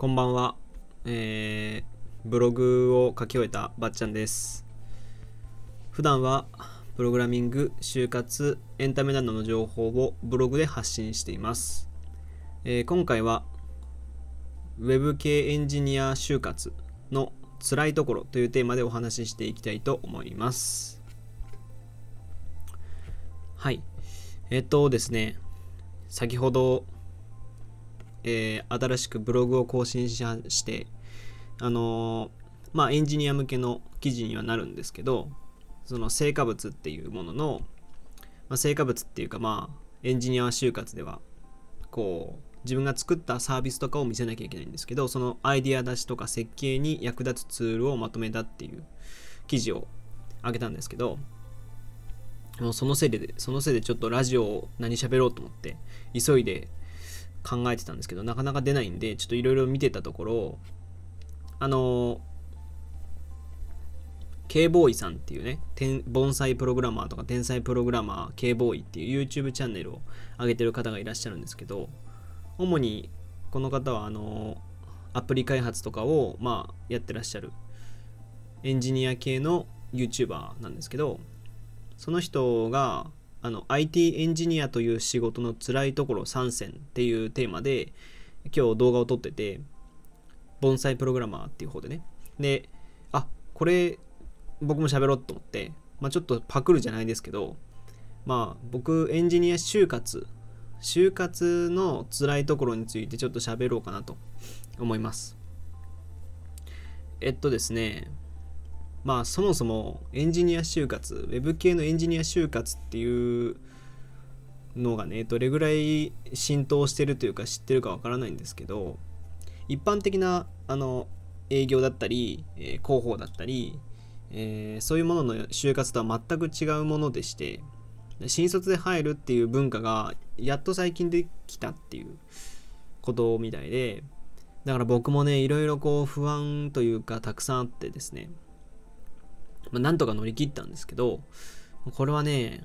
こんばんは、えー、ブログを書き終えたばっちゃんです。普段はプログラミング、就活、エンタメなどの情報をブログで発信しています、えー、今回は Web 系エンジニア就活の辛いところというテーマでお話ししていきたいと思います。はい。えっとですね。先ほどえー、新しくブログを更新しして、あのー、まあ、エンジニア向けの記事にはなるんですけど、その成果物っていうものの、まあ、成果物っていうか、まあ、エンジニア就活では、こう、自分が作ったサービスとかを見せなきゃいけないんですけど、そのアイディア出しとか設計に役立つツールをまとめたっていう記事をあげたんですけど、もうそのせいで、そのせいでちょっとラジオを何喋ろうと思って、急いで考えてたんですけどなかなか出ないんでちょっといろいろ見てたところあの K ボーイさんっていうね盆栽プログラマーとか天才プログラマー K ボーイっていう YouTube チャンネルを上げてる方がいらっしゃるんですけど主にこの方はあのアプリ開発とかをまあやってらっしゃるエンジニア系の YouTuber なんですけどその人があの IT エンジニアという仕事の辛いところ3選っていうテーマで今日動画を撮ってて盆栽プログラマーっていう方でね。であこれ僕も喋ろうと思って、まあ、ちょっとパクるじゃないですけどまあ僕エンジニア就活就活の辛いところについてちょっと喋ろうかなと思います。えっとですねまあそもそもエンジニア就活、ウェブ系のエンジニア就活っていうのがね、どれぐらい浸透してるというか知ってるかわからないんですけど、一般的なあの営業だったり、えー、広報だったり、えー、そういうものの就活とは全く違うものでして、新卒で入るっていう文化がやっと最近できたっていうことみたいで、だから僕もね、いろいろこう不安というかたくさんあってですね、まあ、なんとか乗り切ったんですけど、これはね、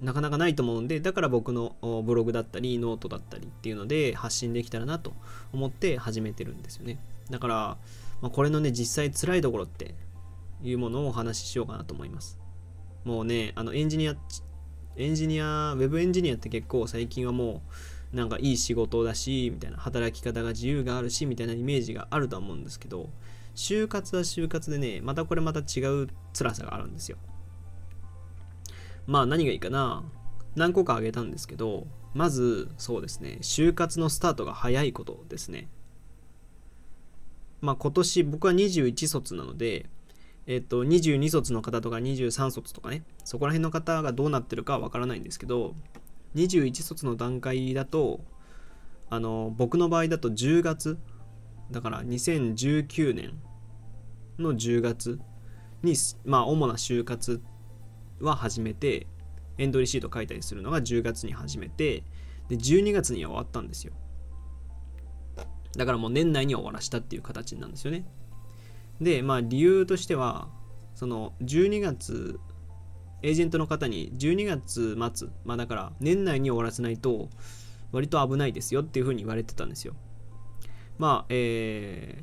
なかなかないと思うんで、だから僕のブログだったり、ノートだったりっていうので発信できたらなと思って始めてるんですよね。だから、まあ、これのね、実際辛いところっていうものをお話ししようかなと思います。もうね、あのエンジニア、エンジニア、ウェブエンジニアって結構最近はもうなんかいい仕事だし、みたいな働き方が自由があるし、みたいなイメージがあるとは思うんですけど、就活は就活でね、またこれまた違う辛さがあるんですよ。まあ何がいいかな。何個か挙げたんですけど、まずそうですね、就活のスタートが早いことですね。まあ今年僕は21卒なので、えっと、22卒の方とか23卒とかね、そこら辺の方がどうなってるかはわからないんですけど、21卒の段階だと、あの、僕の場合だと10月だから2019年の10月に、まあ、主な就活は始めて、エントリーシート書いたりするのが10月に始めて、で、12月には終わったんですよ。だからもう年内に終わらしたっていう形なんですよね。で、まあ理由としては、その12月、エージェントの方に12月末、まあだから年内に終わらせないと割と危ないですよっていうふうに言われてたんですよ。まあ、えー、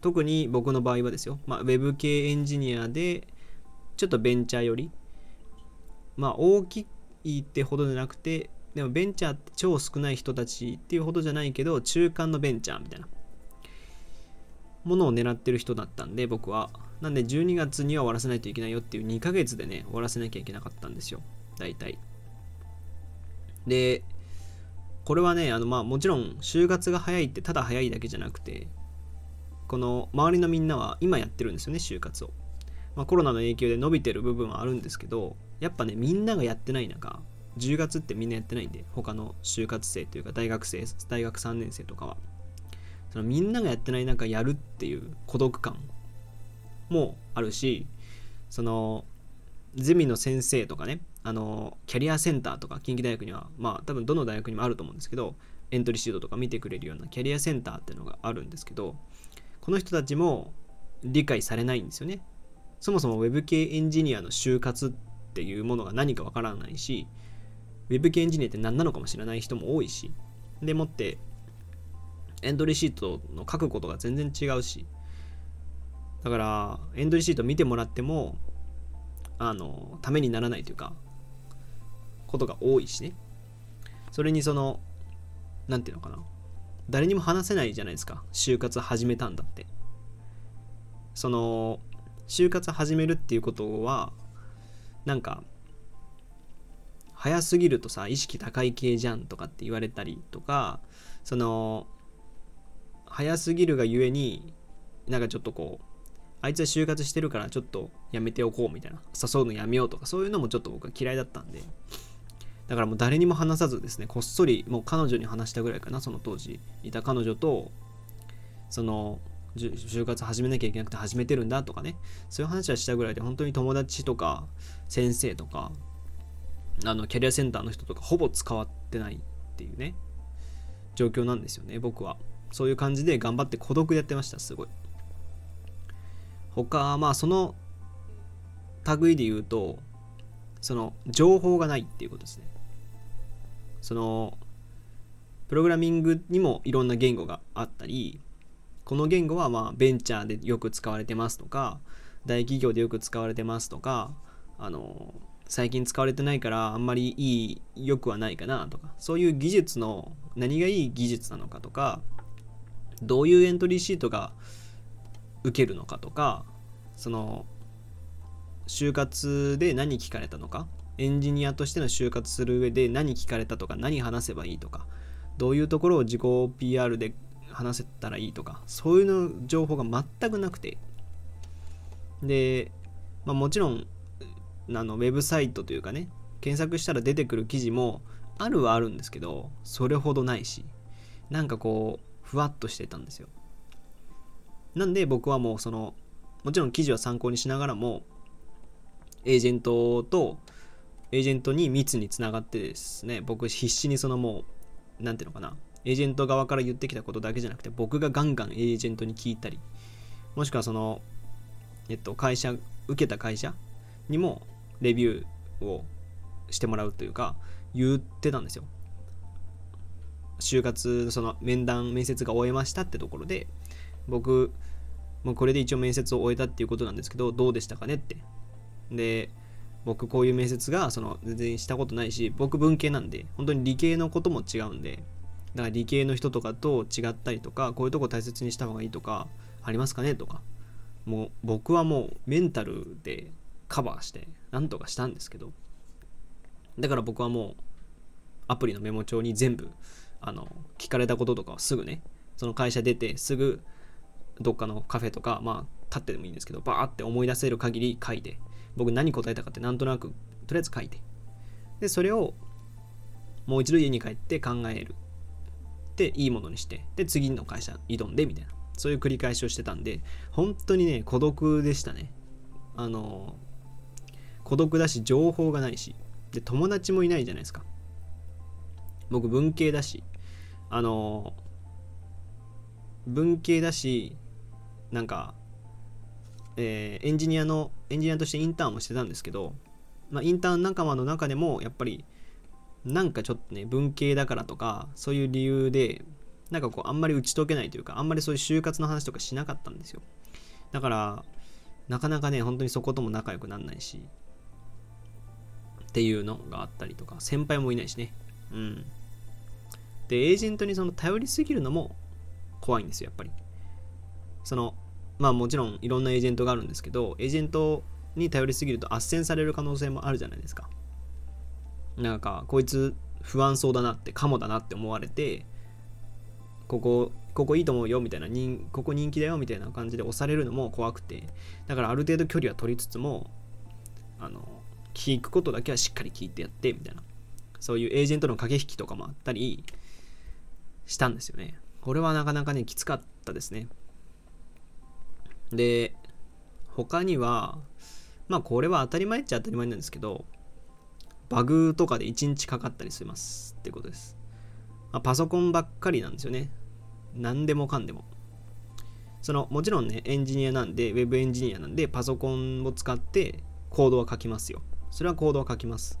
特に僕の場合はですよ、まあ、ウェブ系エンジニアで、ちょっとベンチャーより、まあ、大きいってほどじゃなくて、でもベンチャーって超少ない人たちっていうほどじゃないけど、中間のベンチャーみたいなものを狙ってる人だったんで、僕は。なんで12月には終わらせないといけないよっていう2ヶ月でね、終わらせなきゃいけなかったんですよ。大体。で、これはね、あのまあもちろん就活が早いってただ早いだけじゃなくて、この周りのみんなは今やってるんですよね、就活を。まあ、コロナの影響で伸びてる部分はあるんですけど、やっぱね、みんながやってない中、10月ってみんなやってないんで、他の就活生というか大学生、大学3年生とかは。そのみんながやってない中やるっていう孤独感もあるし、そのゼミの先生とかね、あの、キャリアセンターとか近畿大学には、まあ多分どの大学にもあると思うんですけど、エントリーシートとか見てくれるようなキャリアセンターっていうのがあるんですけど、この人たちも理解されないんですよね。そもそも Web 系エンジニアの就活っていうものが何かわからないし、Web 系エンジニアって何なのかも知らない人も多いし、でもって、エントリーシートの書くことが全然違うしだからエントリーシート見てもらってもあのためにならないというかことが多いしね。それにその何て言うのかな。誰にも話せないじゃないですか。就活始めたんだって。その就活始めるっていうことはなんか早すぎるとさ意識高い系じゃんとかって言われたりとかその早すぎるがゆえになんかちょっとこうあいつは就活してるからちょっとやめておこうみたいな。誘うのやめようとかそういうのもちょっと僕は嫌いだったんで。だからもう誰にも話さずですねこっそりもう彼女に話したぐらいかなその当時いた彼女とその就活始めなきゃいけなくて始めてるんだとかねそういう話はしたぐらいで本当に友達とか先生とかあのキャリアセンターの人とかほぼ使わってないっていうね状況なんですよね僕は。そういう感じで頑張って孤独でやってましたすごい。他まあその類で言うとその情報がないっていうことですね。そのプログラミングにもいろんな言語があったりこの言語はまあベンチャーでよく使われてますとか大企業でよく使われてますとかあの最近使われてないからあんまりいい良くはないかなとかそういう技術の何がいい技術なのかとかどういうエントリーシートが受けるのかとかその就活で何聞かれたのかエンジニアとしての就活する上で何聞かれたとか何話せばいいとかどういうところを自己 PR で話せたらいいとかそういうの情報が全くなくて。で、まあ、もちろんあのウェブサイトというかね検索したら出てくる記事もあるはあるんですけどそれほどないしなんかこうふわっとしてたんですよ。なんで僕はもうそのもちろん記事は参考にしながらもエージェントとエージェントに密につながってですね僕必死にそのもう何ていうのかなエージェント側から言ってきたことだけじゃなくて僕がガンガンエージェントに聞いたりもしくはそのえっと会社受けた会社にもレビューをしてもらうというか言ってたんですよ。就活その面談面接が終えましたってところで僕もうこれで一応面接を終えたっていうことなんですけどどうでしたかねって。で僕こういう面接がその全然したことないし僕文系なんで本当に理系のことも違うんでだから理系の人とかと違ったりとかこういうとこ大切にした方がいいとかありますかねとかもう僕はもうメンタルでカバーしてなんとかしたんですけどだから僕はもうアプリのメモ帳に全部あの聞かれたこととかはすぐねその会社出てすぐどっかのカフェとかまあ立ってでもいいんですけどバーって思い出せる限り書いて僕何答えたかってなんとなくとりあえず書いて。でそれをもう一度家に帰って考える。でいいものにして。で次の会社挑んでみたいな。そういう繰り返しをしてたんで本当にね孤独でしたね。あの孤独だし情報がないし。で友達もいないじゃないですか。僕文系だし。あの文系だしなんか、えー、エンジニアのエンジニアとしてインターンもしてたんですけど、まあ、インターン仲間の中でもやっぱりなんかちょっとね文系だからとかそういう理由でなんかこうあんまり打ち解けないというかあんまりそういう就活の話とかしなかったんですよ。だからなかなかね本当にそことも仲良くなんないしっていうのがあったりとか先輩もいないしね。うん。でエージェントにその頼りすぎるのも怖いんですよやっぱり。そのまあもちろんいろんなエージェントがあるんですけどエージェントに頼りすぎると斡旋される可能性もあるじゃないですか。なんかこいつ不安そうだなってかもだなって思われてここここいいと思うよみたいなここ人気だよみたいな感じで押されるのも怖くてだからある程度距離は取りつつもあの聞くことだけはしっかり聞いてやってみたいな。そういうエージェントの駆け引きとかもあったりしたんですよね。これはなかなかねきつかったですね。で他にはまあこれは当たり前っちゃ当たり前なんですけどバグとかで1日かかったりしますってことです、まあ、パソコンばっかりなんですよね。何でもかんでも。そのもちろんねエンジニアなんで Web エンジニアなんでパソコンを使ってコードは書きますよ。それはコードは書きます。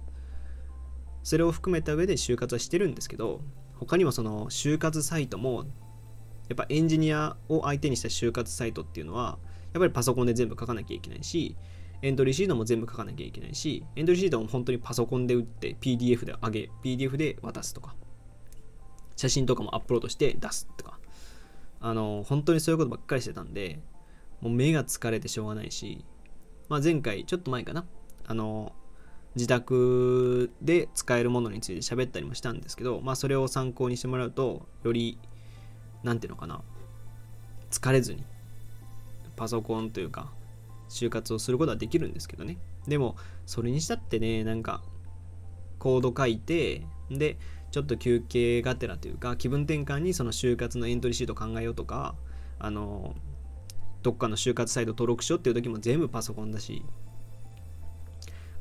それを含めた上で就活はしてるんですけど他にもその就活サイトもやっぱエンジニアを相手にした就活サイトっていうのはやっぱりパソコンで全部書かなきゃいけないしエントリーシートも全部書かなきゃいけないしエントリーシートも本当にパソコンで打って PDF で上げ PDF で渡すとか写真とかもアップロードして出すとか。あの本当にそういうことばっかりしてたんでもう目が疲れてしょうがないし、まあ、前回ちょっと前かなあの自宅で使えるものについて喋ったりもしたんですけど、まあ、それを参考にしてもらうとより何ていうのかな。疲れずにパソコンというか就活をすることはできるんですけどね。でもそれにしたってねなんかコード書いてでちょっと休憩がてらというか気分転換にその就活のエントリーシート考えようとかあのどっかの就活サイト登録しようっていう時も全部パソコンだし。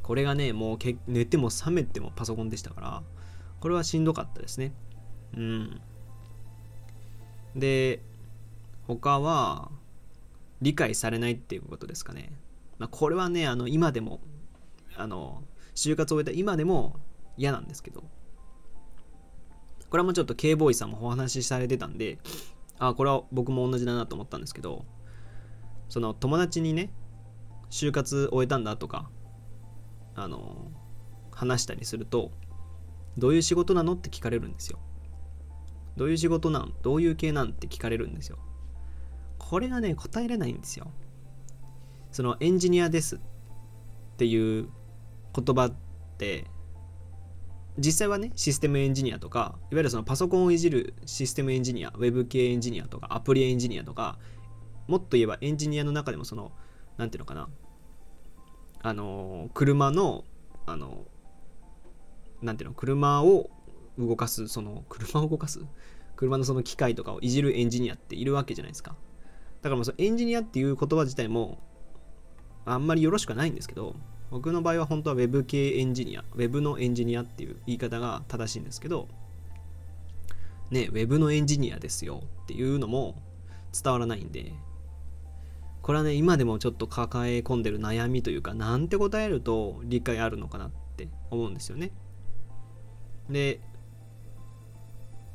これがねもう寝ても覚めてもパソコンでしたからこれはしんどかったですね。うん。で他は理解されないっていうことですかね、まあ、これはねあの今でもあの就活を終えた今でも嫌なんですけど。これはもうちょっと K ボーイさんもお話しされてたんであこれは僕も同じだなと思ったんですけどその友達にね就活終えたんだとかあの話したりするとどういう仕事なのって聞かれるんですよ。どういう仕事なん？どういう系なん？って聞かれるんですよ。これがね答えれないんですよ。そのエンジニアですっていう言葉って実際はねシステムエンジニアとかいわゆるそのパソコンをいじるシステムエンジニアウェブ系エンジニアとかアプリエンジニアとかもっと言えばエンジニアの中でもその何ていうのかな。あの車のあの何ていうの？車を動かすその車を動かす？車のその機械とかをいじるエンジニアっているわけじゃないですか。だからもうそのエンジニアっていう言葉自体もあんまりよろしくはないんですけど僕の場合は本当は Web 系エンジニア Web のエンジニアっていう言い方が正しいんですけどね Web のエンジニアですよっていうのも伝わらないんでこれはね今でもちょっと抱え込んでる悩みというかなんて答えると理解あるのかなって思うんですよね。で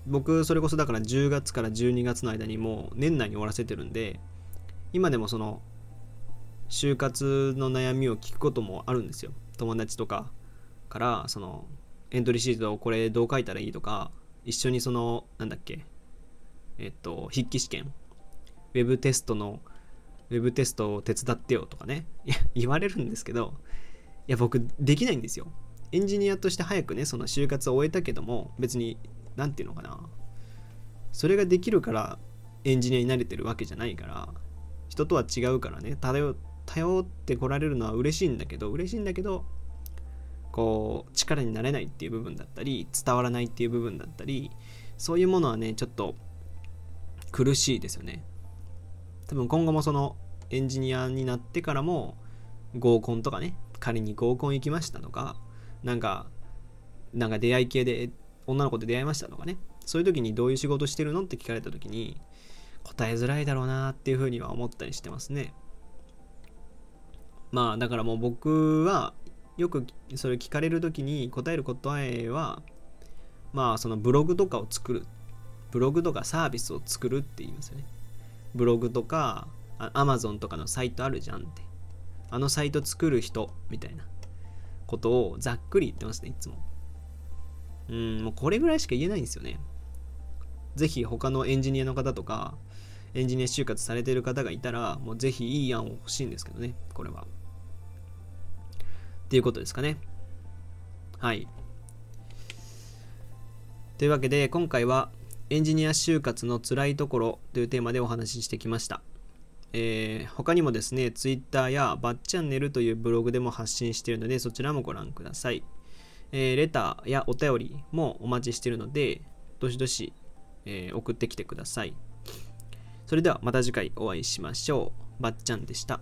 僕それこそだから10月から12月の間にもう年内に終わらせてるんで今でもその就活の悩みを聞くこともあるんですよ。友達とかからそのエントリーシートをこれどう書いたらいいとか一緒にそのなんだっけえっと筆記試験ウェブテストのウェブテストを手伝ってよとかね 言われるんですけどいや僕できないんですよ。エンジニアとして早くねその就活を終えたけども別に何て言うのかな。それができるからエンジニアになれてるわけじゃないから人とは違うからね。頼頼ってこられるのは嬉しいんだけど嬉しいんだけどこう力になれないっていう部分だったり伝わらないっていう部分だったりそういうものはねちょっと苦しいですよね。多分今後もそのエンジニアになってからも合コンとかね仮に合コン行きましたとかなんかなんか出会い系で女の子と出会いましたとかね。そういう時にどういう仕事してるのって聞かれた時に答えづらいだろうなっていうふうには思ったりしてますね。まあだからもう僕はよくそれ聞かれる時に答える答えはまあそのブログとかを作る。ブログとかサービスを作るって言いますよね。ブログとかアマゾンとかのサイトあるじゃんって。あのサイト作る人みたいなことをざっくり言ってますねいつも。うんもうこれぐらいしか言えないんですよねぜひ他のエンジニアの方とかエンジニア就活されてる方がいたらもうぜひいい案を欲しいんですけどねこれはっていうことですかね。はい。というわけで、今回はエンジニア就活の辛いところというテーマでお話ししてきました。えー、他にもですね、Twitter やバッチャンネルというブログでも発信しているので、そちらもご覧ください。えー、レターやお便りもお待ちしているので、どしどし、えー、送ってきてください。それではまた次回お会いしましょう。ばっちゃんでした。